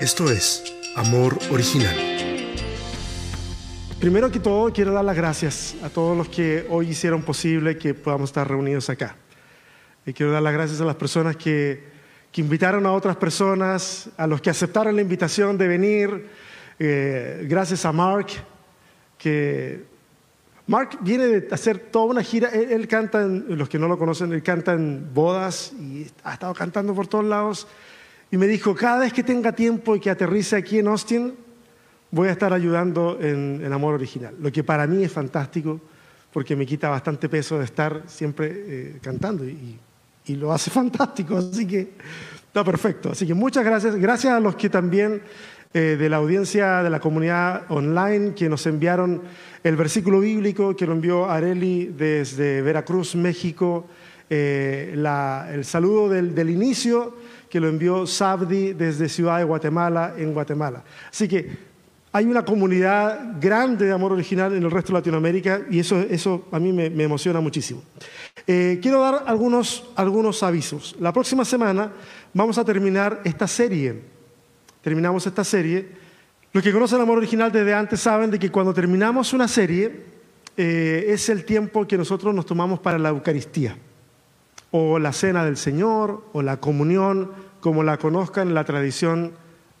Esto es Amor Original. Primero que todo, quiero dar las gracias a todos los que hoy hicieron posible que podamos estar reunidos acá. Y quiero dar las gracias a las personas que, que invitaron a otras personas, a los que aceptaron la invitación de venir. Eh, gracias a Mark, que Mark viene de hacer toda una gira. Él, él canta, en, los que no lo conocen, él canta en bodas y ha estado cantando por todos lados. Y me dijo, cada vez que tenga tiempo y que aterrice aquí en Austin, voy a estar ayudando en, en Amor Original. Lo que para mí es fantástico, porque me quita bastante peso de estar siempre eh, cantando y, lo hace fantástico, así que está perfecto. Así que muchas gracias. Gracias a los que también eh, de la audiencia de la comunidad online que nos enviaron el versículo bíblico que lo envió Areli desde Veracruz, México, eh, el saludo del inicio que lo envió Sabdi desde Ciudad de Guatemala, en Guatemala. Así que hay una comunidad grande de amor original en el resto de Latinoamérica y eso, eso a mí me, emociona muchísimo. Eh, quiero dar algunos, algunos avisos. La próxima semana vamos a terminar esta serie. Terminamos esta serie. Los que conocen el amor original desde antes saben de que cuando terminamos una serie eh, es el tiempo que nosotros nos tomamos para la Eucaristía o la cena del Señor o la comunión, como la conozcan en la tradición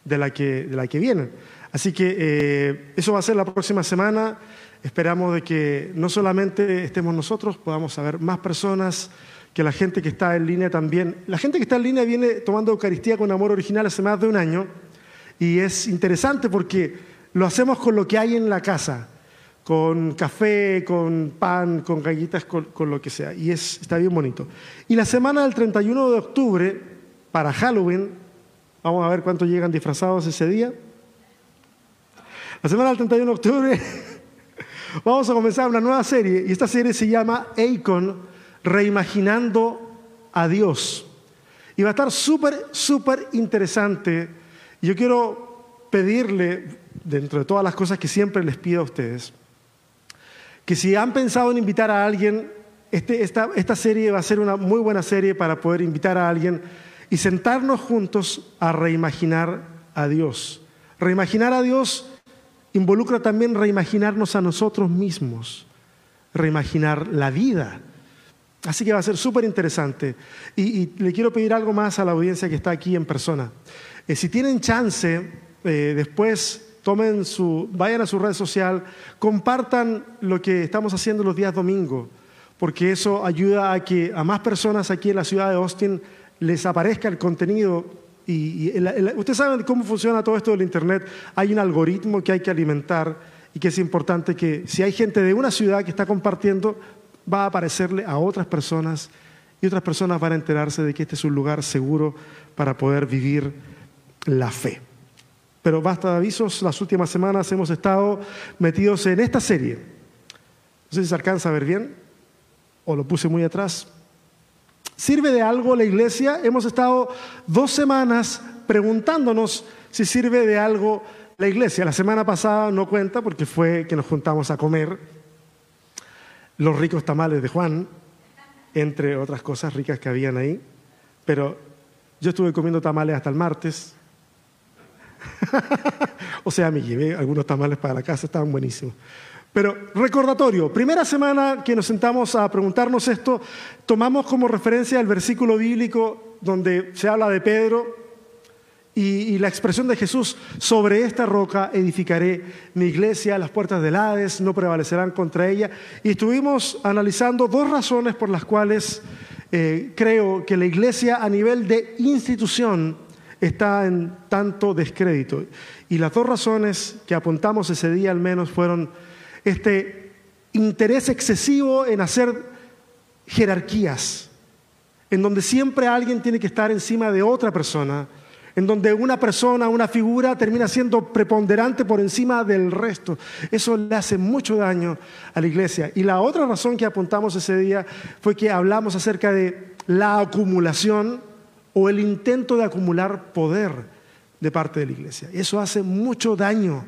de la que, de la que vienen. Así que eh, eso va a ser la próxima semana. Esperamos de que no solamente estemos nosotros, podamos saber más personas, que la gente que está en línea también. La gente que está en línea viene tomando Eucaristía con amor original hace más de un año y es interesante porque lo hacemos con lo que hay en la casa con café, con pan, con galletas, con, lo que sea. Y es, está bien bonito. Y la semana del 31 de octubre, para Halloween, vamos a ver cuántos llegan disfrazados ese día. La semana del 31 de octubre vamos a comenzar una nueva serie y esta serie se llama Acon, Reimaginando a Dios. Y va a estar súper, súper interesante. Y yo quiero pedirle, dentro de todas las cosas que siempre les pido a ustedes, que si han pensado en invitar a alguien, este, esta, serie va a ser una muy buena serie para poder invitar a alguien y sentarnos juntos a reimaginar a Dios. Reimaginar a Dios involucra también reimaginarnos a nosotros mismos, reimaginar la vida. Así que va a ser súper interesante. Y, y, le quiero pedir algo más a la audiencia que está aquí en persona. Eh, si tienen chance, eh, después tomen su, vayan a su red social, compartan lo que estamos haciendo los días domingo, porque eso ayuda a que a más personas aquí en la ciudad de Austin les aparezca el contenido. Y, y ustedes saben cómo funciona todo esto del Internet. Hay un algoritmo que hay que alimentar y que es importante que si hay gente de una ciudad que está compartiendo, va a aparecerle a otras personas y otras personas van a enterarse de que este es un lugar seguro para poder vivir la fe. Pero basta de avisos, las últimas semanas hemos estado metidos en esta serie. No sé si se alcanza a ver bien o lo puse muy atrás. ¿Sirve de algo la iglesia? Hemos estado dos semanas preguntándonos si sirve de algo la iglesia. La semana pasada no cuenta porque fue que nos juntamos a comer los ricos tamales de Juan, entre otras cosas ricas que habían ahí. Pero yo estuve comiendo tamales hasta el martes. o sea, me llevé algunos tamales para la casa, estaban buenísimos. Pero recordatorio, primera semana que nos sentamos a preguntarnos esto, tomamos como referencia el versículo bíblico donde se habla de Pedro y, la expresión de Jesús, sobre esta roca edificaré mi iglesia, las puertas del Hades no prevalecerán contra ella. Y estuvimos analizando dos razones por las cuales eh, creo que la iglesia a nivel de institución está en tanto descrédito. Y las dos razones que apuntamos ese día al menos fueron este interés excesivo en hacer jerarquías, en donde siempre alguien tiene que estar encima de otra persona, en donde una persona, una figura termina siendo preponderante por encima del resto. Eso le hace mucho daño a la iglesia. Y la otra razón que apuntamos ese día fue que hablamos acerca de la acumulación o el intento de acumular poder de parte de la iglesia. Eso hace mucho daño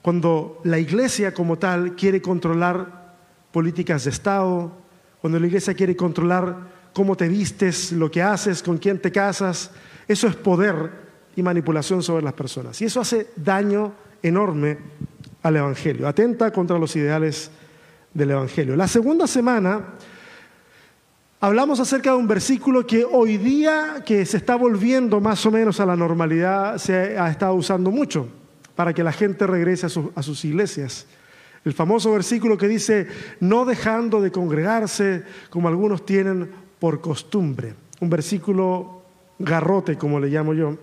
cuando la iglesia como tal quiere controlar políticas de Estado, cuando la iglesia quiere controlar cómo te vistes, lo que haces, con quién te casas. Eso es poder y manipulación sobre las personas. Y eso hace daño enorme al Evangelio, atenta contra los ideales del Evangelio. La segunda semana hablamos acerca de un versículo que hoy día, que se está volviendo más o menos a la normalidad, se ha estado usando mucho para que la gente regrese a, sus iglesias. El famoso versículo que dice, no dejando de congregarse como algunos tienen por costumbre. Un versículo garrote, como le llamo yo,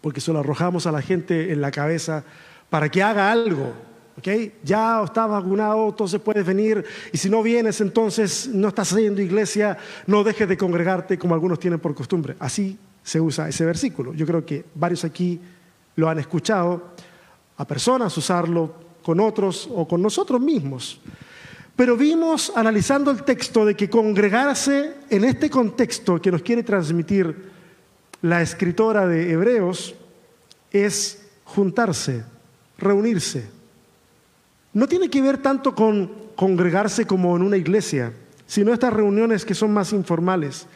porque se lo arrojamos a la gente en la cabeza para que haga algo. ¿Okay? Ya está vacunado, entonces puedes venir. Y si no vienes, entonces no estás haciendo iglesia, no dejes de congregarte como algunos tienen por costumbre. Así se usa ese versículo. Yo creo que varios aquí lo han escuchado, a personas usarlo con otros o con nosotros mismos. Pero vimos, analizando el texto, de que congregarse en este contexto que nos quiere transmitir la escritora de Hebreos es juntarse, reunirse. No tiene que ver tanto con congregarse como en una iglesia, sino estas reuniones que son más informales.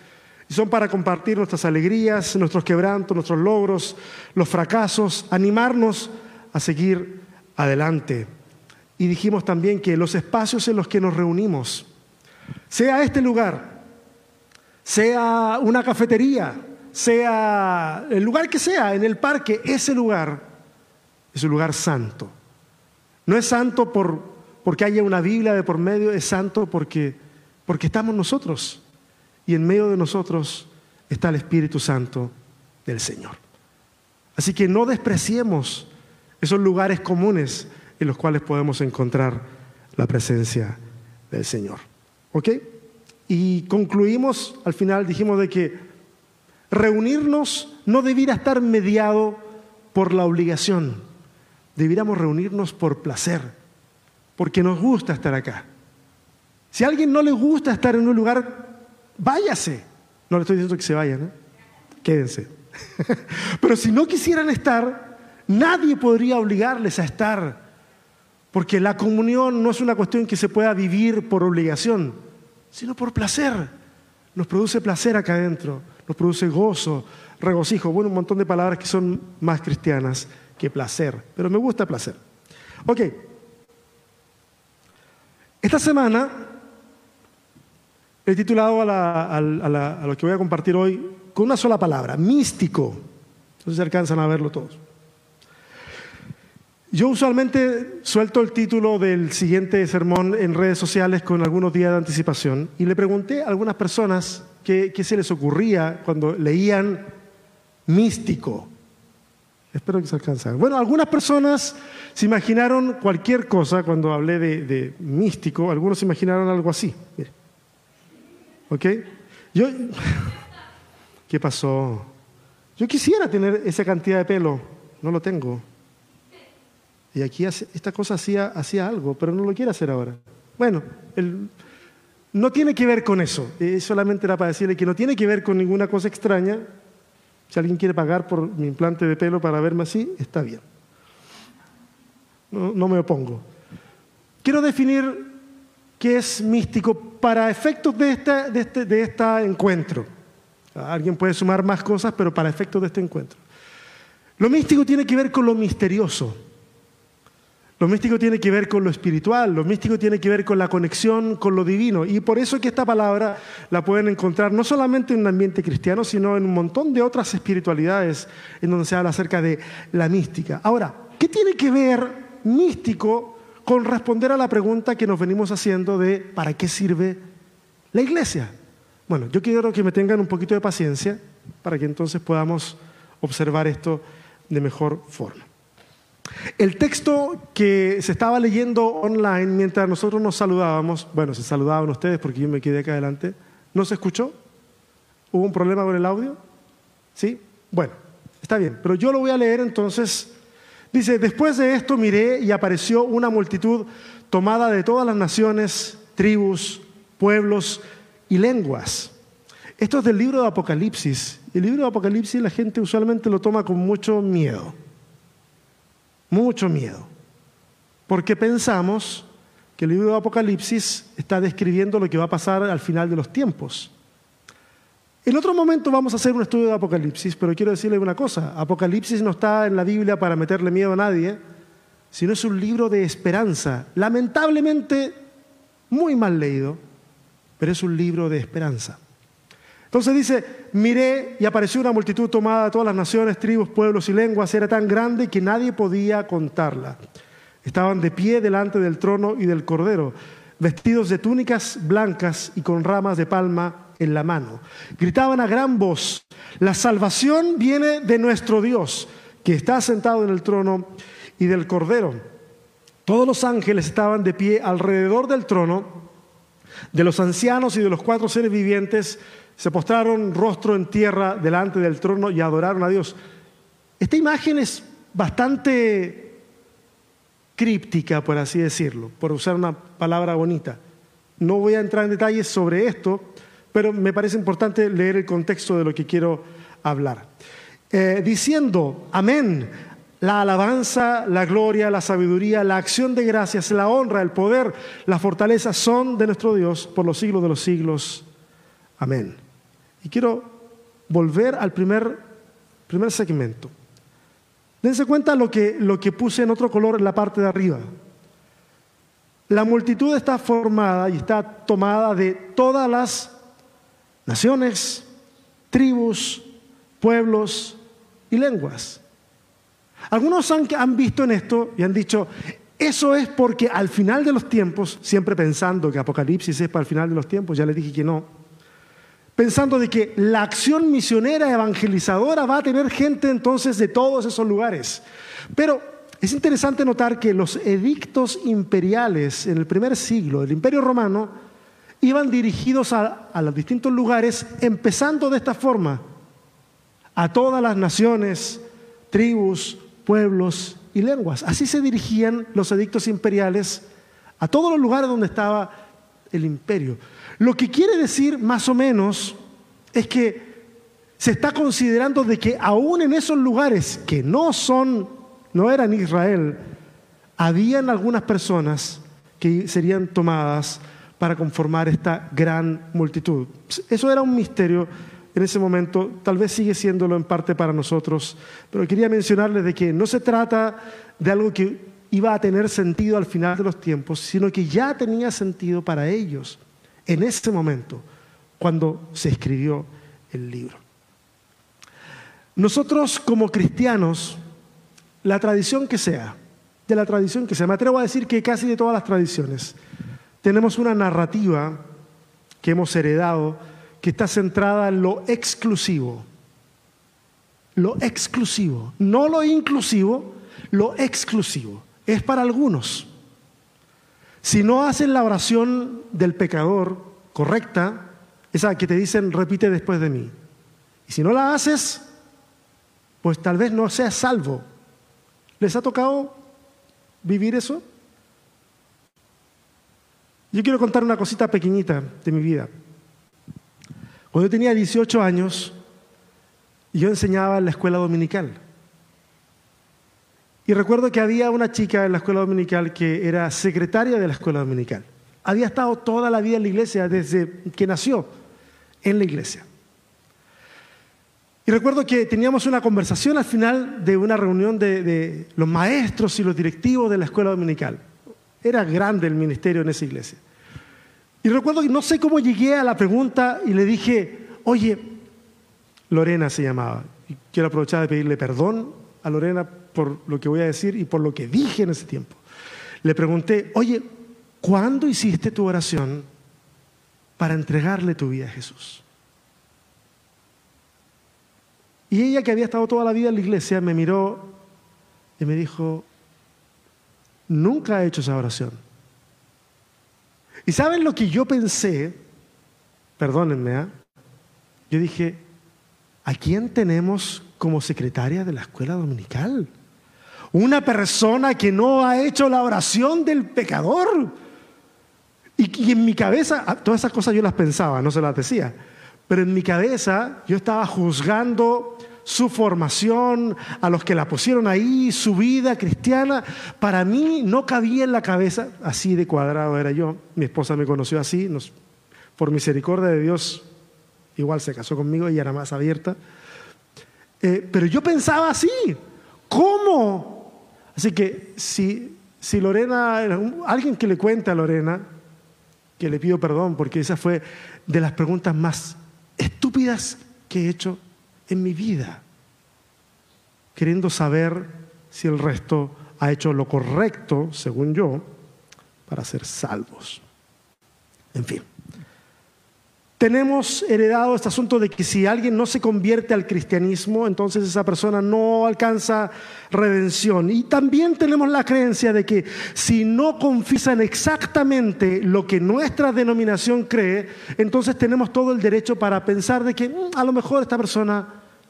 Y son para compartir nuestras alegrías, nuestros quebrantos, nuestros logros, los fracasos, animarnos a seguir adelante. Y dijimos también que los espacios en los que nos reunimos, sea este lugar, sea una cafetería, sea el lugar que sea, en el parque, ese lugar es un lugar santo. No es santo por, porque haya una Biblia de por medio, es santo porque, porque estamos nosotros. Y en medio de nosotros está el Espíritu Santo del Señor. Así que no despreciemos esos lugares comunes en los cuales podemos encontrar la presencia del Señor. ¿Ok? Y concluimos, al final dijimos de que reunirnos no debiera estar mediado por la obligación, debiéramos reunirnos por placer, porque nos gusta estar acá. Si a alguien no le gusta estar en un lugar, váyase. No le estoy diciendo que se vayan, quédense. Pero si no quisieran estar, nadie podría obligarles a estar porque la comunión no es una cuestión que se pueda vivir por obligación, sino por placer. Nos produce placer acá adentro, nos produce gozo, regocijo, bueno, un montón de palabras que son más cristianas que placer, pero me gusta placer. Ok, esta semana he titulado a, lo que voy a compartir hoy con una sola palabra, místico. Entonces se alcanzan a verlo todos. Yo usualmente suelto el título del siguiente sermón en redes sociales con algunos días de anticipación y le pregunté a algunas personas qué, se les ocurría cuando leían místico. Espero que se alcance. Bueno, algunas personas se imaginaron cualquier cosa cuando hablé de, místico, algunos se imaginaron algo así. ¿Ok? Yo, ¿Qué pasó? Yo quisiera tener esa cantidad de pelo, no lo tengo. Y aquí esta cosa hacía, hacía algo, pero no lo quiere hacer ahora. Bueno, no tiene que ver con eso. solamente era para decirle que no tiene que ver con ninguna cosa extraña. Si alguien quiere pagar por mi implante de pelo para verme así, está bien. No, me opongo. Quiero definir qué es místico para efectos de este, de este, de este encuentro. Alguien puede sumar más cosas, pero para efectos de este encuentro. Lo místico tiene que ver con lo misterioso. Lo místico tiene que ver con lo espiritual, lo místico tiene que ver con la conexión con lo divino. Y por eso es que esta palabra la pueden encontrar no solamente en un ambiente cristiano, sino en un montón de otras espiritualidades en donde se habla acerca de la mística. Ahora, ¿qué tiene que ver místico con responder a la pregunta que nos venimos haciendo de ¿para qué sirve la iglesia? Bueno, yo quiero que me tengan un poquito de paciencia para que entonces podamos observar esto de mejor forma. El texto que se estaba leyendo online mientras nosotros nos saludábamos, bueno, se saludaban ustedes porque yo me quedé acá adelante, ¿no se escuchó? ¿Hubo un problema con el audio? ¿Sí? Bueno, está bien, pero yo lo voy a leer entonces. Dice, después de esto miré y apareció una multitud tomada de todas las naciones, tribus, pueblos y lenguas. Esto es del libro de Apocalipsis. El libro de Apocalipsis la gente usualmente lo toma con mucho miedo mucho miedo, porque pensamos que el libro de Apocalipsis está describiendo lo que va a pasar al final de los tiempos. En otro momento vamos a hacer un estudio de Apocalipsis, pero quiero decirle una cosa. Apocalipsis no está en la Biblia para meterle miedo a nadie, sino es un libro de esperanza. Lamentablemente, muy mal leído, pero es un libro de esperanza. Entonces dice, miré y apareció una multitud tomada de todas las naciones, tribus, pueblos y lenguas. Era tan grande que nadie podía contarla. Estaban de pie delante del trono y del cordero, vestidos de túnicas blancas y con ramas de palma en la mano. Gritaban a gran voz, la salvación viene de nuestro Dios, que está sentado en el trono y del Cordero. Todos los ángeles estaban de pie alrededor del trono, de los ancianos y de los cuatro seres vivientes, se postraron rostro en tierra delante del trono y adoraron a Dios. Esta imagen es bastante críptica, por así decirlo, por usar una palabra bonita. No voy a entrar en detalles sobre esto, pero me parece importante leer el contexto de lo que quiero hablar. Eh, diciendo, amén, la alabanza, la gloria, la sabiduría, la acción de gracias, la honra, el poder, la fortaleza son de nuestro Dios por los siglos de los siglos. Amén. Y quiero volver al primer, primer segmento. Dense cuenta lo que, lo que puse en otro color en la parte de arriba. La multitud está formada y está tomada de todas las naciones, tribus, pueblos y lenguas. Algunos han, han, visto en esto y han dicho, eso es porque al final de los tiempos, siempre pensando que Apocalipsis es para el final de los tiempos, ya les dije que no, pensando de que la acción misionera evangelizadora va a tener gente entonces de todos esos lugares. Pero es interesante notar que los edictos imperiales en el primer siglo del Imperio Romano iban dirigidos a, los distintos lugares, empezando de esta forma, a todas las naciones, tribus, pueblos y lenguas. Así se dirigían los edictos imperiales a todos los lugares donde estaba el imperio. Lo que quiere decir más o menos es que se está considerando de que aún en esos lugares que no son, no eran Israel, habían algunas personas que serían tomadas para conformar esta gran multitud. Eso era un misterio en ese momento, tal vez sigue siéndolo en parte para nosotros, pero quería mencionarles de que no se trata de algo que iba a tener sentido al final de los tiempos, sino que ya tenía sentido para ellos en ese momento, cuando se escribió el libro. Nosotros como cristianos, la tradición que sea, de la tradición que sea, me atrevo a decir que casi de todas las tradiciones, tenemos una narrativa que hemos heredado que está centrada en lo exclusivo. Lo exclusivo, no lo inclusivo, lo exclusivo. Es para algunos. Si no hacen la oración del pecador correcta, esa que te dicen repite después de mí. Y si no la haces, pues tal vez no seas salvo. ¿Les ha tocado vivir eso? Yo quiero contar una cosita pequeñita de mi vida. Cuando yo tenía 18 años, yo enseñaba en la escuela dominical. Y recuerdo que había una chica en la escuela dominical que era secretaria de la escuela dominical. Había estado toda la vida en la iglesia, desde que nació en la iglesia. Y recuerdo que teníamos una conversación al final de una reunión de, los maestros y los directivos de la escuela dominical. Era grande el ministerio en esa iglesia. Y recuerdo que no sé cómo llegué a la pregunta y le dije, oye, Lorena se llamaba. Y quiero aprovechar de pedirle perdón a Lorena por lo que voy a decir y por lo que dije en ese tiempo. Le pregunté, oye, ¿cuándo hiciste tu oración para entregarle tu vida a Jesús? Y ella, que había estado toda la vida en la iglesia, me miró y me dijo, nunca he hecho esa oración. ¿Y saben lo que yo pensé? Perdónenme, ¿eh? yo dije, ¿a quién tenemos como secretaria de la escuela dominical? Una persona que no ha hecho la oración del pecador. Y, en mi cabeza, ah, todas esas cosas yo las pensaba, no se las decía, pero en mi cabeza yo estaba juzgando su formación, a los que la pusieron ahí, su vida cristiana, para mí no cabía en la cabeza, así de cuadrado era yo, mi esposa me conoció así, por misericordia de Dios igual se casó conmigo y era más abierta. Eh, pero yo pensaba así, ¿cómo? Así que si, si Lorena, alguien que le cuente a Lorena, que le pido perdón porque esa fue de las preguntas más estúpidas que he hecho en mi vida, queriendo saber si el resto ha hecho lo correcto, según yo, para ser salvos. En fin. Tenemos heredado este asunto de que si alguien no se convierte al cristianismo, entonces esa persona no alcanza redención. Y también tenemos la creencia de que si no confiesan exactamente lo que nuestra denominación cree, entonces tenemos todo el derecho para pensar de que mm, a lo mejor esta persona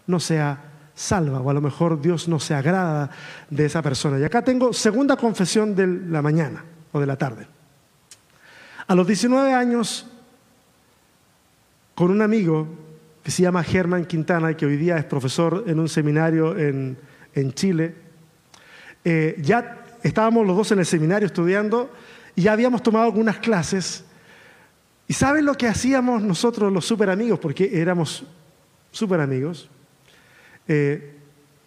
no sea salva o a lo mejor Dios no se agrada de esa persona. Y acá tengo segunda confesión de la mañana o de la tarde. A los 19 años, con un amigo que se llama Germán Quintana que hoy día es profesor en un seminario en, Chile, eh, ya estábamos los dos en el seminario estudiando y ya habíamos tomado algunas clases. ¿Y saben lo que hacíamos nosotros los super amigos? Porque éramos super amigos. Eh,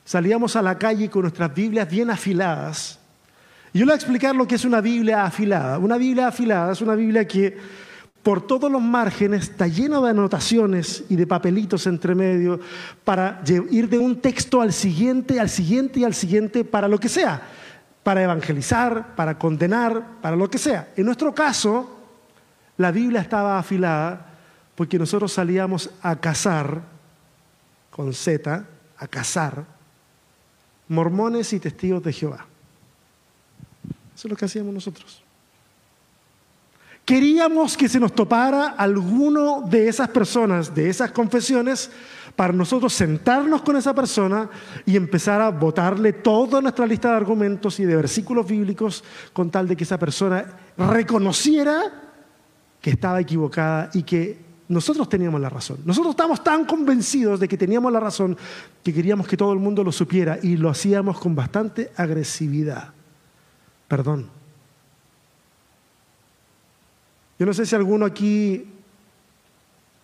salíamos a la calle con nuestras Biblias bien afiladas y yo le voy a explicar lo que es una Biblia afilada. Una Biblia afilada es una Biblia que por todos los márgenes está llena de anotaciones y de papelitos entre medio para ir de un texto al siguiente, al siguiente y al siguiente para lo que sea, para evangelizar, para condenar, para lo que sea. En nuestro caso, la Biblia estaba afilada porque nosotros salíamos a cazar, con Z, a cazar, mormones y testigos de Jehová. Eso es lo que hacíamos nosotros. Queríamos que se nos topara alguno de esas personas, de esas confesiones, para nosotros sentarnos con esa persona y empezar a botarle toda nuestra lista de argumentos y de versículos bíblicos con tal de que esa persona reconociera que estaba equivocada y que nosotros teníamos la razón. Nosotros estábamos tan convencidos de que teníamos la razón que queríamos que todo el mundo lo supiera y lo hacíamos con bastante agresividad perdón. Yo no sé si alguno aquí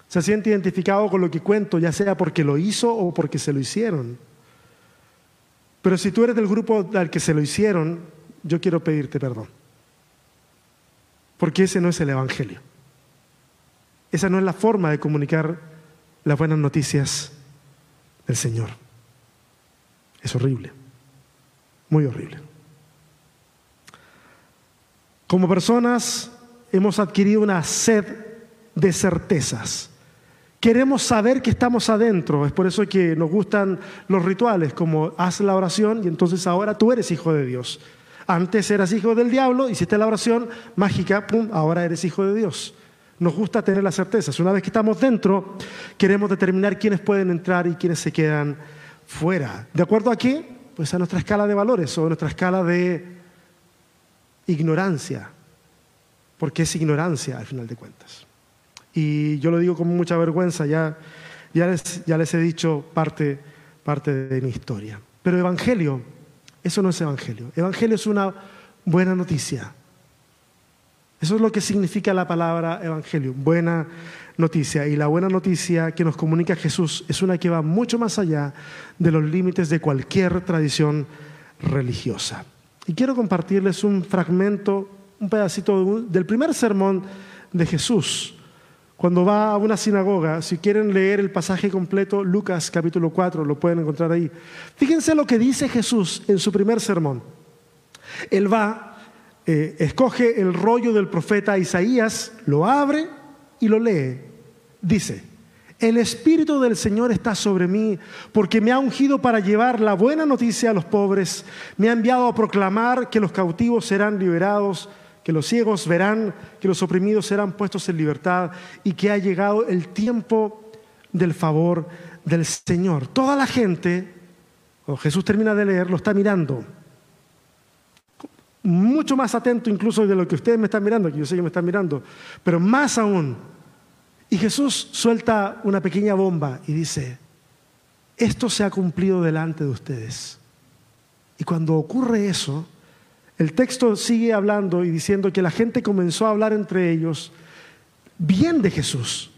se siente identificado con lo que cuento, ya sea porque lo hizo o porque se lo hicieron. Pero si tú eres del grupo al que se lo hicieron, yo quiero pedirte perdón. Porque ese no es el Evangelio. Esa no es la forma de comunicar las buenas noticias del Señor. Es horrible, muy horrible. Como personas hemos adquirido una sed de certezas. Queremos saber que estamos adentro. Es por eso que nos gustan los rituales, como haz la oración y entonces ahora tú eres hijo de Dios. Antes eras hijo del diablo, hiciste la oración mágica, pum, ahora eres hijo de Dios. Nos gusta tener las certezas. Una vez que estamos dentro, queremos determinar quiénes pueden entrar y quiénes se quedan fuera. ¿De acuerdo a qué? Pues a nuestra escala de valores o a nuestra escala de ignorancia, porque es ignorancia al final de cuentas. Y yo lo digo con mucha vergüenza, ya, ya, les, ya les he dicho parte, parte de mi historia. Pero evangelio, eso no es evangelio. Evangelio es una buena noticia. Eso es lo que significa la palabra evangelio, buena noticia. Y la buena noticia que nos comunica Jesús es una que va mucho más allá de los límites de cualquier tradición religiosa. Y quiero compartirles un fragmento, un pedacito del primer sermón de Jesús. Cuando va a una sinagoga, si quieren leer el pasaje completo, Lucas capítulo 4, lo pueden encontrar ahí. Fíjense lo que dice Jesús en su primer sermón. Él va, eh, escoge el rollo del profeta Isaías, lo abre y lo lee. Dice, el Espíritu del Señor está sobre mí porque me ha ungido para llevar la buena noticia a los pobres, me ha enviado a proclamar que los cautivos serán liberados, que los ciegos verán, que los oprimidos serán puestos en libertad y que ha llegado el tiempo del favor del Señor. Toda la gente, cuando Jesús termina de leer, lo está mirando. Mucho más atento incluso de lo que ustedes me están mirando, que yo sé que me están mirando, pero más aún y Jesús suelta una pequeña bomba y dice, esto se ha cumplido delante de ustedes. Y cuando ocurre eso, el texto sigue hablando y diciendo que la gente comenzó a hablar entre ellos bien de Jesús.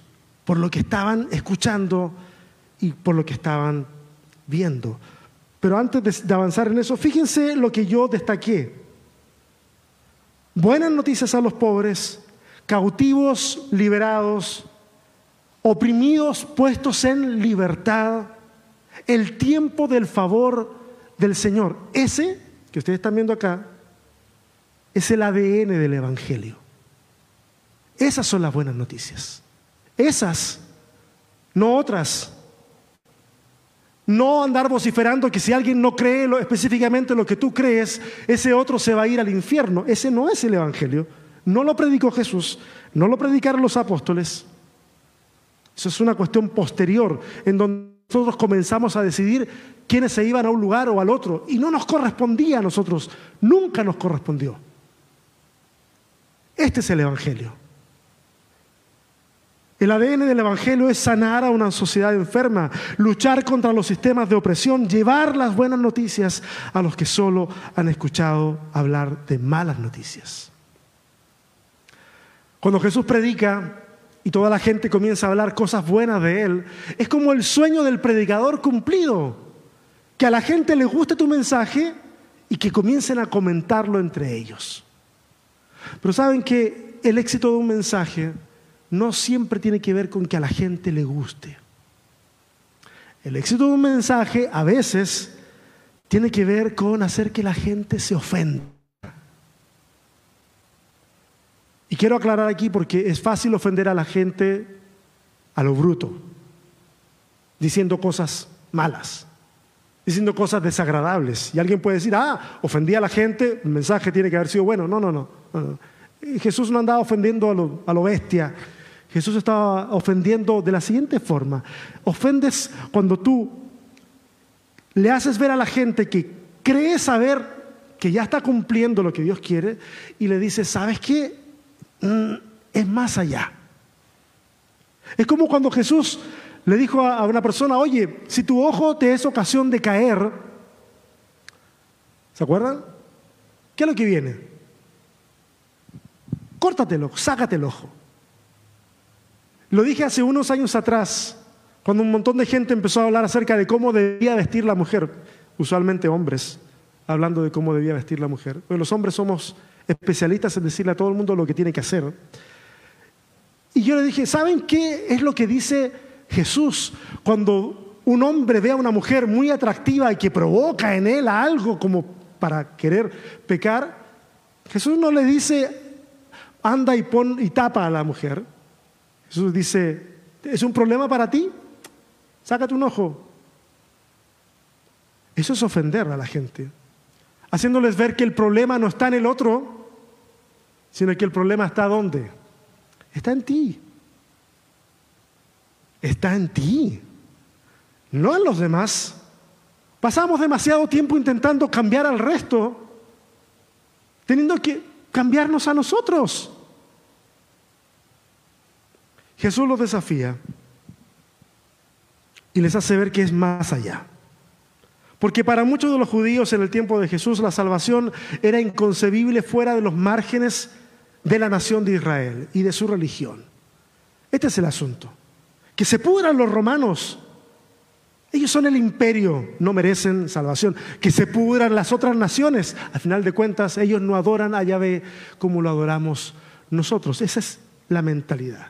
por lo que estaban escuchando y por lo que estaban viendo. Pero antes de avanzar en eso, fíjense lo que yo destaqué. Buenas noticias a los pobres, cautivos liberados, oprimidos puestos en libertad, el tiempo del favor del Señor. Ese que ustedes están viendo acá es el ADN del Evangelio. Esas son las buenas noticias. Esas, no otras. No andar vociferando que si alguien no cree específicamente lo que tú crees, ese otro se va a ir al infierno. Ese no es el Evangelio. No lo predicó Jesús, no lo predicaron los apóstoles. Eso es una cuestión posterior en donde nosotros comenzamos a decidir quiénes se iban a un lugar o al otro. Y no nos correspondía a nosotros, nunca nos correspondió. Este es el Evangelio. El ADN del Evangelio es sanar a una sociedad enferma, luchar contra los sistemas de opresión, llevar las buenas noticias a los que solo han escuchado hablar de malas noticias. Cuando Jesús predica y toda la gente comienza a hablar cosas buenas de Él, es como el sueño del predicador cumplido, que a la gente le guste tu mensaje y que comiencen a comentarlo entre ellos. Pero saben que el éxito de un mensaje no siempre tiene que ver con que a la gente le guste. El éxito de un mensaje a veces tiene que ver con hacer que la gente se ofenda. Y quiero aclarar aquí porque es fácil ofender a la gente a lo bruto, diciendo cosas malas, diciendo cosas desagradables. Y alguien puede decir, ah, ofendí a la gente, el mensaje tiene que haber sido bueno. No, no, no. Jesús no andaba ofendiendo a lo, a lo bestia, Jesús estaba ofendiendo de la siguiente forma. Ofendes cuando tú le haces ver a la gente que cree saber que ya está cumpliendo lo que Dios quiere y le dices, ¿sabes qué? Mm, es más allá. Es como cuando Jesús le dijo a una persona, oye, si tu ojo te es ocasión de caer, ¿se acuerdan? ¿Qué es lo que viene? Córtatelo, sácate el ojo. Lo dije hace unos años atrás, cuando un montón de gente empezó a hablar acerca de cómo debía vestir la mujer, usualmente hombres, hablando de cómo debía vestir la mujer. Pero los hombres somos especialistas en decirle a todo el mundo lo que tiene que hacer. Y yo le dije, ¿saben qué es lo que dice Jesús cuando un hombre ve a una mujer muy atractiva y que provoca en él algo como para querer pecar? Jesús no le dice, anda y pon y tapa a la mujer. Jesús dice, ¿es un problema para ti? Sácate un ojo. Eso es ofender a la gente, haciéndoles ver que el problema no está en el otro, sino que el problema está ¿dónde? Está en ti. Está en ti, no en los demás. Pasamos demasiado tiempo intentando cambiar al resto, teniendo que cambiarnos a nosotros. Jesús los desafía y les hace ver que es más allá. Porque para muchos de los judíos en el tiempo de Jesús la salvación era inconcebible fuera de los márgenes de la nación de Israel y de su religión. Este es el asunto. Que se pudran los romanos. Ellos son el imperio, no merecen salvación. Que se pudran las otras naciones. Al final de cuentas, ellos no adoran a Yahvé como lo adoramos nosotros. Esa es la mentalidad.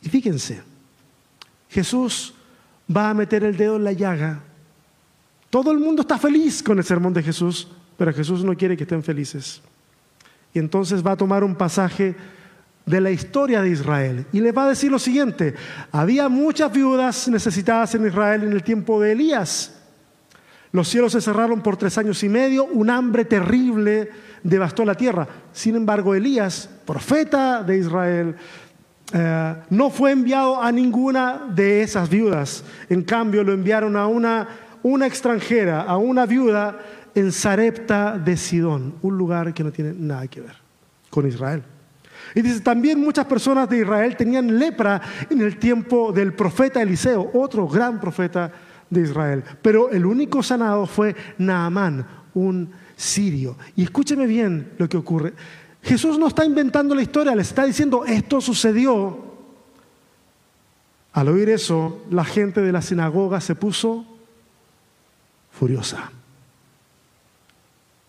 Y fíjense, Jesús va a meter el dedo en la llaga. Todo el mundo está feliz con el sermón de Jesús, pero Jesús no quiere que estén felices. Y entonces va a tomar un pasaje de la historia de Israel y les va a decir lo siguiente, había muchas viudas necesitadas en Israel en el tiempo de Elías. Los cielos se cerraron por tres años y medio, un hambre terrible devastó la tierra. Sin embargo, Elías, profeta de Israel, eh, no fue enviado a ninguna de esas viudas. En cambio, lo enviaron a una, una extranjera, a una viuda en Sarepta de Sidón, un lugar que no tiene nada que ver con Israel. Y dice, también muchas personas de Israel tenían lepra en el tiempo del profeta Eliseo, otro gran profeta de Israel. Pero el único sanado fue Naamán, un sirio. Y escúcheme bien lo que ocurre. Jesús no está inventando la historia, le está diciendo, esto sucedió Al oír eso, la gente de la sinagoga se puso furiosa.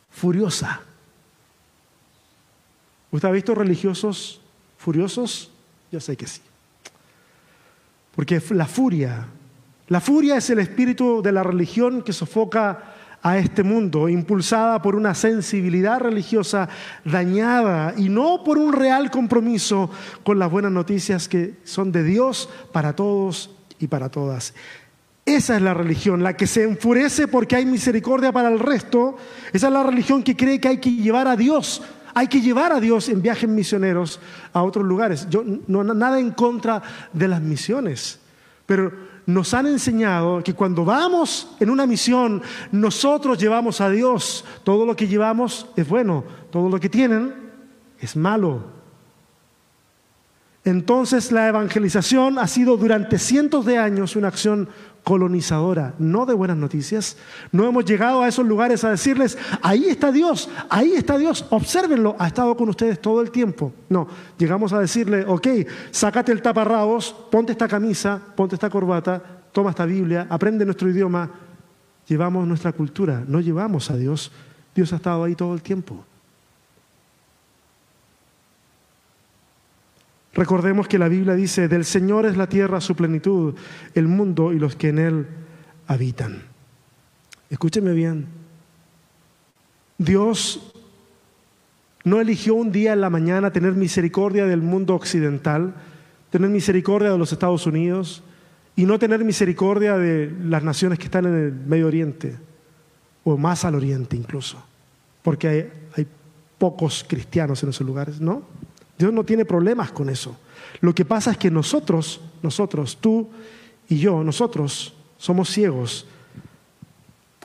Furiosa. ¿Usted ha visto religiosos furiosos? Yo sé que sí. Porque la furia, la furia es el espíritu de la religión que sofoca a este mundo, impulsada por una sensibilidad religiosa dañada y no por un real compromiso con las buenas noticias que son de Dios para todos y para todas. Esa es la religión, la que se enfurece porque hay misericordia para el resto. Esa es la religión que cree que hay que llevar a Dios, hay que llevar a Dios en viajes misioneros a otros lugares. Yo no nada en contra de las misiones, pero nos han enseñado que cuando vamos en una misión, nosotros llevamos a Dios. Todo lo que llevamos es bueno, todo lo que tienen es malo. Entonces la evangelización ha sido durante cientos de años una acción colonizadora, no de buenas noticias. No hemos llegado a esos lugares a decirles, ahí está Dios, ahí está Dios, obsérvenlo, ha estado con ustedes todo el tiempo. No, llegamos a decirle, ok, sácate el taparrabos, ponte esta camisa, ponte esta corbata, toma esta Biblia, aprende nuestro idioma. Llevamos nuestra cultura, no llevamos a Dios. Dios ha estado ahí todo el tiempo. Recordemos que la Biblia dice, del Señor es la tierra, su plenitud, el mundo y los que en él habitan. Escúcheme bien. Dios no eligió un día en la mañana tener misericordia del mundo occidental, tener misericordia de los Estados Unidos y no tener misericordia de las naciones que están en el Medio Oriente o más al Oriente incluso, porque hay, hay pocos cristianos en esos lugares, ¿no? Dios no tiene problemas con eso. Lo que pasa es que nosotros, nosotros, tú y yo, nosotros somos ciegos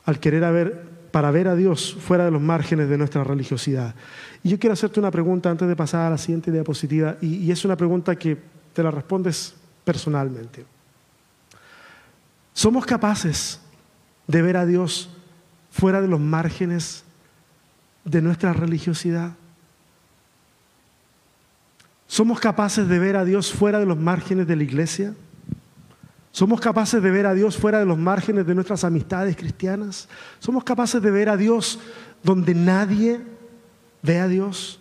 al querer ver, para ver a Dios fuera de los márgenes de nuestra religiosidad. Y yo quiero hacerte una pregunta antes de pasar a la siguiente diapositiva, y, y es una pregunta que te la respondes personalmente. ¿Somos capaces de ver a Dios fuera de los márgenes de nuestra religiosidad? ¿Somos capaces de ver a Dios fuera de los márgenes de la iglesia? ¿Somos capaces de ver a Dios fuera de los márgenes de nuestras amistades cristianas? ¿Somos capaces de ver a Dios donde nadie ve a Dios?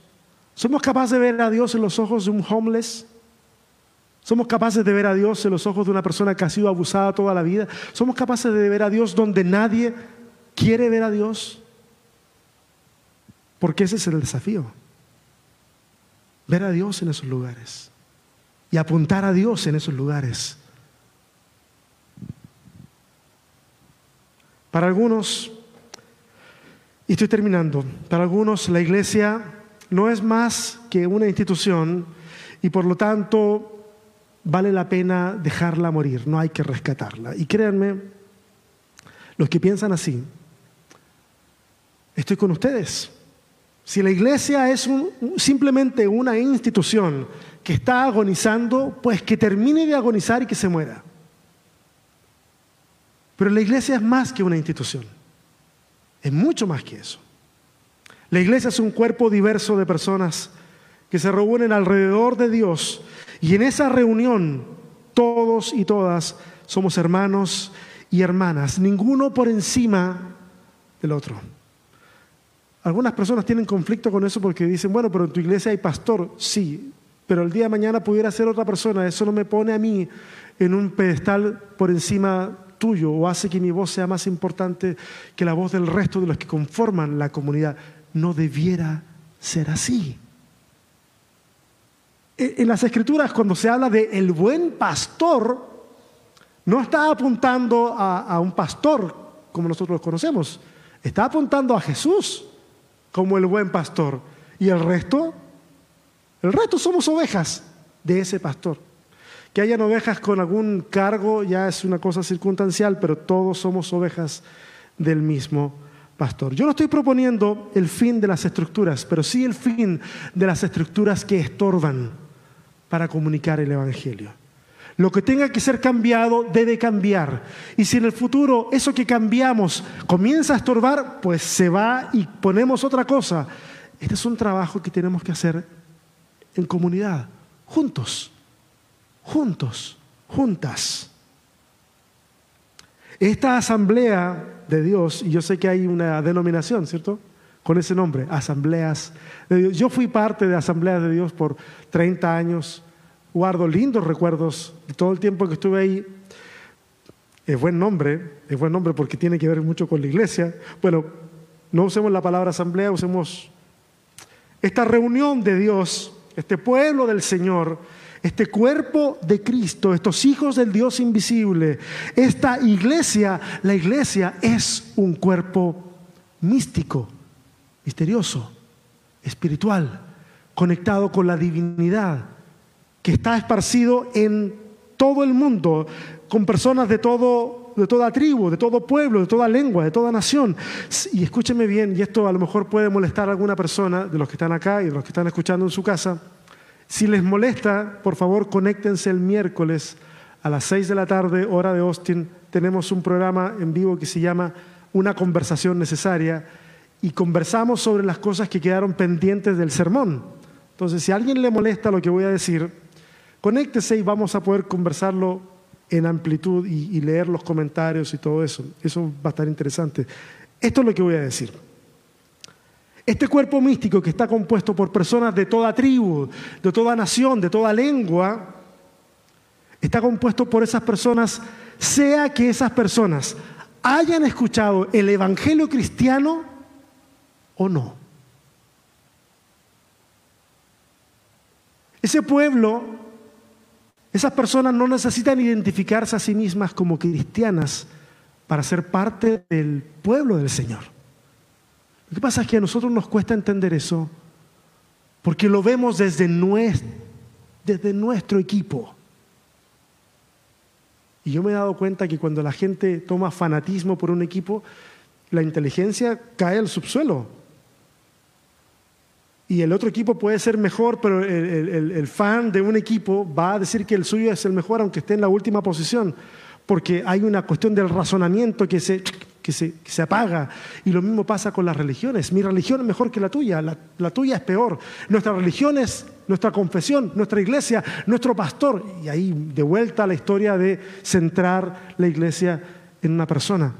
¿Somos capaces de ver a Dios en los ojos de un homeless? ¿Somos capaces de ver a Dios en los ojos de una persona que ha sido abusada toda la vida? ¿Somos capaces de ver a Dios donde nadie quiere ver a Dios? Porque ese es el desafío ver a Dios en esos lugares y apuntar a Dios en esos lugares. Para algunos, y estoy terminando, para algunos la iglesia no es más que una institución y por lo tanto vale la pena dejarla morir, no hay que rescatarla. Y créanme, los que piensan así, estoy con ustedes. Si la iglesia es simplemente una institución que está agonizando, pues que termine de agonizar y que se muera. Pero la iglesia es más que una institución. Es mucho más que eso. La iglesia es un cuerpo diverso de personas que se reúnen alrededor de Dios y en esa reunión todos y todas somos hermanos y hermanas, ninguno por encima del otro. Algunas personas tienen conflicto con eso porque dicen, bueno, pero en tu iglesia hay pastor, sí, pero el día de mañana pudiera ser otra persona, eso no me pone a mí en un pedestal por encima tuyo o hace que mi voz sea más importante que la voz del resto de los que conforman la comunidad. No debiera ser así. E, en las escrituras, cuando se habla de el buen pastor, no está apuntando a, a un pastor como nosotros lo conocemos, está apuntando a Jesús como el buen pastor. ¿Y el resto? El resto somos ovejas de ese pastor. Que hayan ovejas con algún cargo ya es una cosa circunstancial, pero todos somos ovejas del mismo pastor. Yo no estoy proponiendo el fin de las estructuras, pero sí el fin de las estructuras que estorban para comunicar el Evangelio. Lo que tenga que ser cambiado debe cambiar. Y si en el futuro eso que cambiamos comienza a estorbar, pues se va y ponemos otra cosa. Este es un trabajo que tenemos que hacer en comunidad, juntos, juntos. juntas. Esta asamblea de Dios, y yo sé que hay una denominación, ¿cierto? Con ese nombre, asambleas de Dios. Yo fui parte de asambleas de Dios por 30 años, guardo lindos recuerdos de todo el tiempo que estuve ahí. Es buen nombre, es buen nombre porque tiene que ver mucho con la iglesia. Bueno, no usemos la palabra asamblea, usemos esta reunión de Dios, este pueblo del Señor, este cuerpo de Cristo, estos hijos del Dios invisible, esta iglesia, la iglesia es un cuerpo místico, misterioso, espiritual, conectado con la divinidad, que está esparcido en todo el mundo, con personas de todo de toda tribu, de todo pueblo, de toda lengua, de toda nación. Y escúcheme bien, y esto a lo mejor puede molestar a alguna persona de los que están acá y de los que están escuchando en su casa. Si les molesta, por favor, conéctense el miércoles a las 6 de la tarde, hora de Austin. Tenemos un programa en vivo que se llama Una conversación necesaria y conversamos sobre las cosas que quedaron pendientes del sermón. Entonces, si a alguien le molesta lo que voy a decir, conéctese y vamos a poder conversarlo en amplitud y, leer los comentarios y todo eso. Eso va a estar interesante. Esto es lo que voy a decir. Este cuerpo místico que está compuesto por personas de toda tribu, de toda nación, de toda lengua, está compuesto por esas personas, sea que esas personas hayan escuchado el Evangelio cristiano o no. Ese pueblo, esas personas no necesitan identificarse a sí mismas como cristianas para ser parte del pueblo del Señor. Lo que pasa es que a nosotros nos cuesta entender eso porque lo vemos desde nuestro, equipo. Y yo me he dado cuenta que cuando la gente toma fanatismo por un equipo, la inteligencia cae al subsuelo. Y el otro equipo puede ser mejor, pero el, el, el, fan de un equipo va a decir que el suyo es el mejor, aunque esté en la última posición, porque hay una cuestión del razonamiento que se que se, se, apaga. Y lo mismo pasa con las religiones. Mi religión es mejor que la tuya, la, la, tuya es peor. Nuestra religión es nuestra confesión, nuestra iglesia, nuestro pastor. Y ahí de vuelta a la historia de centrar la iglesia en una persona,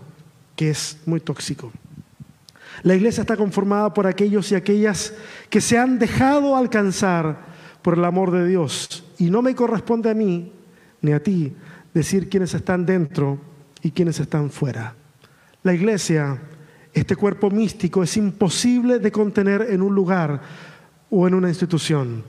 que es muy tóxico. La iglesia está conformada por aquellos y aquellas que se han dejado alcanzar por el amor de Dios. Y no me corresponde a mí ni a ti decir quiénes están dentro y quiénes están fuera. La iglesia, este cuerpo místico, es imposible de contener en un lugar o en una institución.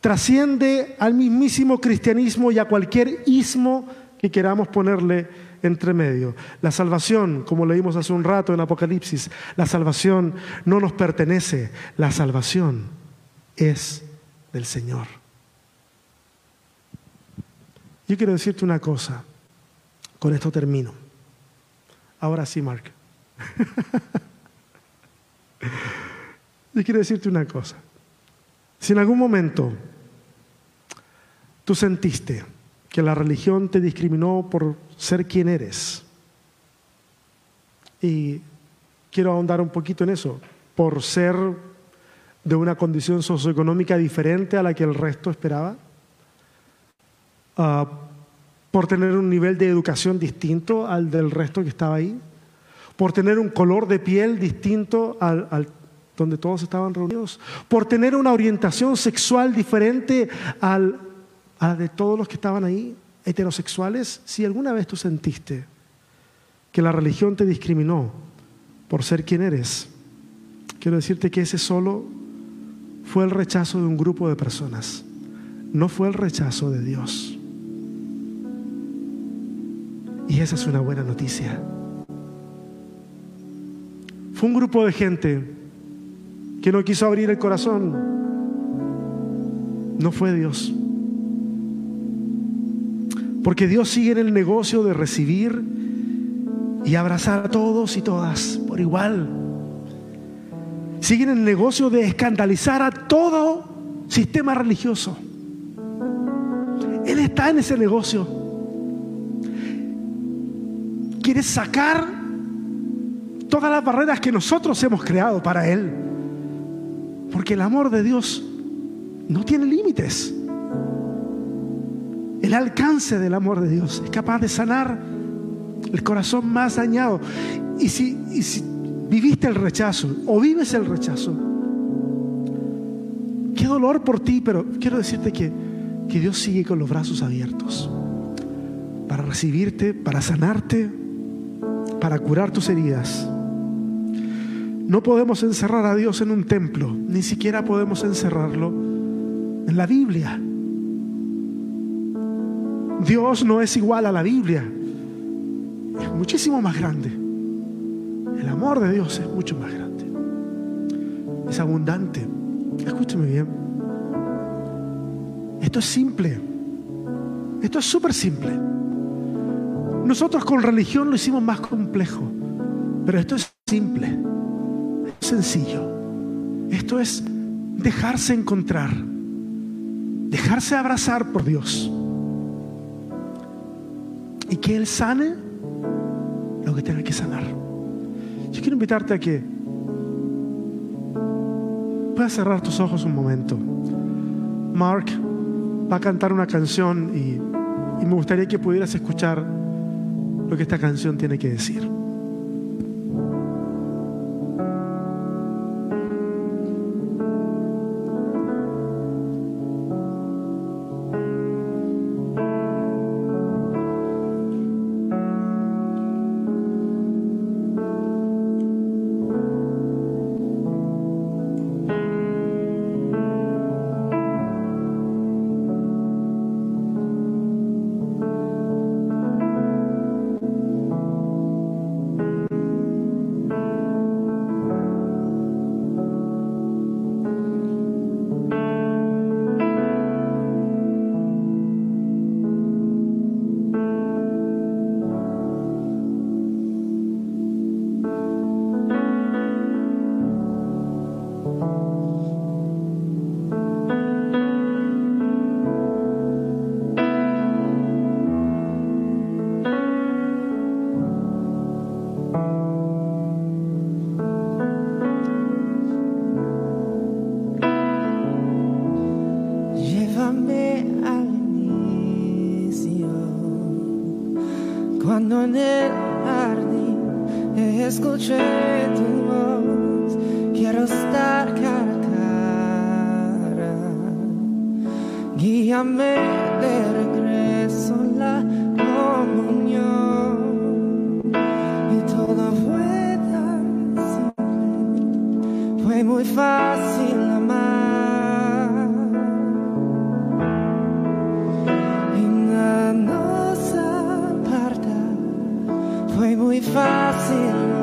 Trasciende al mismísimo cristianismo y a cualquier ismo que queramos ponerle entre medio. La salvación, como leímos hace un rato en Apocalipsis, la salvación no nos pertenece, la salvación es del Señor. Yo quiero decirte una cosa, con esto termino. Ahora sí, Mark. Yo quiero decirte una cosa. Si en algún momento tú sentiste que la religión te discriminó por ser quien eres, y quiero ahondar un poquito en eso, por ser de una condición socioeconómica diferente a la que el resto esperaba, uh, por tener un nivel de educación distinto al del resto que estaba ahí, por tener un color de piel distinto al donde todos estaban reunidos, por tener una orientación sexual diferente al, a la de todos los que estaban ahí, heterosexuales, si alguna vez tú sentiste que la religión te discriminó por ser quien eres, quiero decirte que ese solo fue el rechazo de un grupo de personas, no fue el rechazo de Dios. Y esa es una buena noticia. Fue un grupo de gente que no quiso abrir el corazón. No fue Dios. Porque Dios sigue en el negocio de recibir y abrazar a todos y todas por igual. Sigue en el negocio de escandalizar a todo sistema religioso. Él está en ese negocio quiere sacar todas las barreras que nosotros hemos creado para Él. Porque el amor de Dios no tiene límites. El alcance del amor de Dios. Es capaz de sanar el corazón más dañado. Y si, viviste el rechazo o vives el rechazo, qué dolor por ti, pero quiero decirte que Dios sigue con los brazos abiertos para recibirte, para sanarte, para curar tus heridas. No podemos encerrar a Dios en un templo, ni siquiera podemos encerrarlo en la Biblia. Dios no es igual a la Biblia, es muchísimo más grande. El amor de Dios es mucho más grande, es abundante. Escúcheme bien. Esto es simple, esto es súper simple. Nosotros con religión lo hicimos más complejo, pero esto es simple, es sencillo. Esto es dejarse encontrar, dejarse abrazar por Dios y que Él sane lo que tenga que sanar. Yo quiero invitarte a que puedas cerrar tus ojos un momento. Mark va a cantar una canción y, y me gustaría que pudieras escuchar lo que esta canción tiene que decir. Muy fácil amar. Y nada nos aparta, fue muy fácil confiar.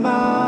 Fácil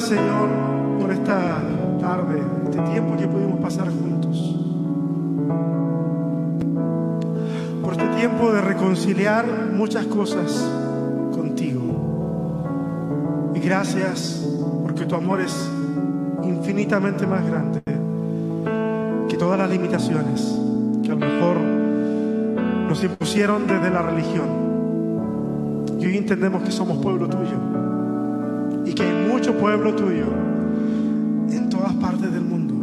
Señor, por esta tarde, este tiempo que pudimos pasar juntos. Por este tiempo de reconciliar muchas cosas contigo. Y gracias porque tu amor es infinitamente más grande que todas las limitaciones que a lo mejor nos impusieron desde la religión. Y hoy entendemos que somos pueblo tuyo que hay mucho pueblo tuyo en todas partes del mundo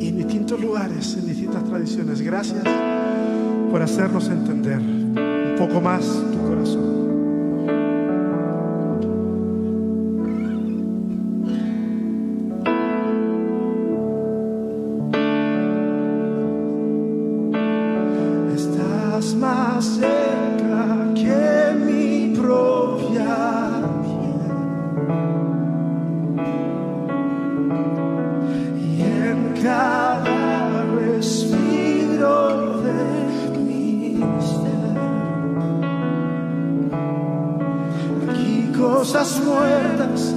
y en distintos lugares, en distintas tradiciones. Gracias por hacernos entender un poco más tu corazón. Estás más cerca que Cosas muertas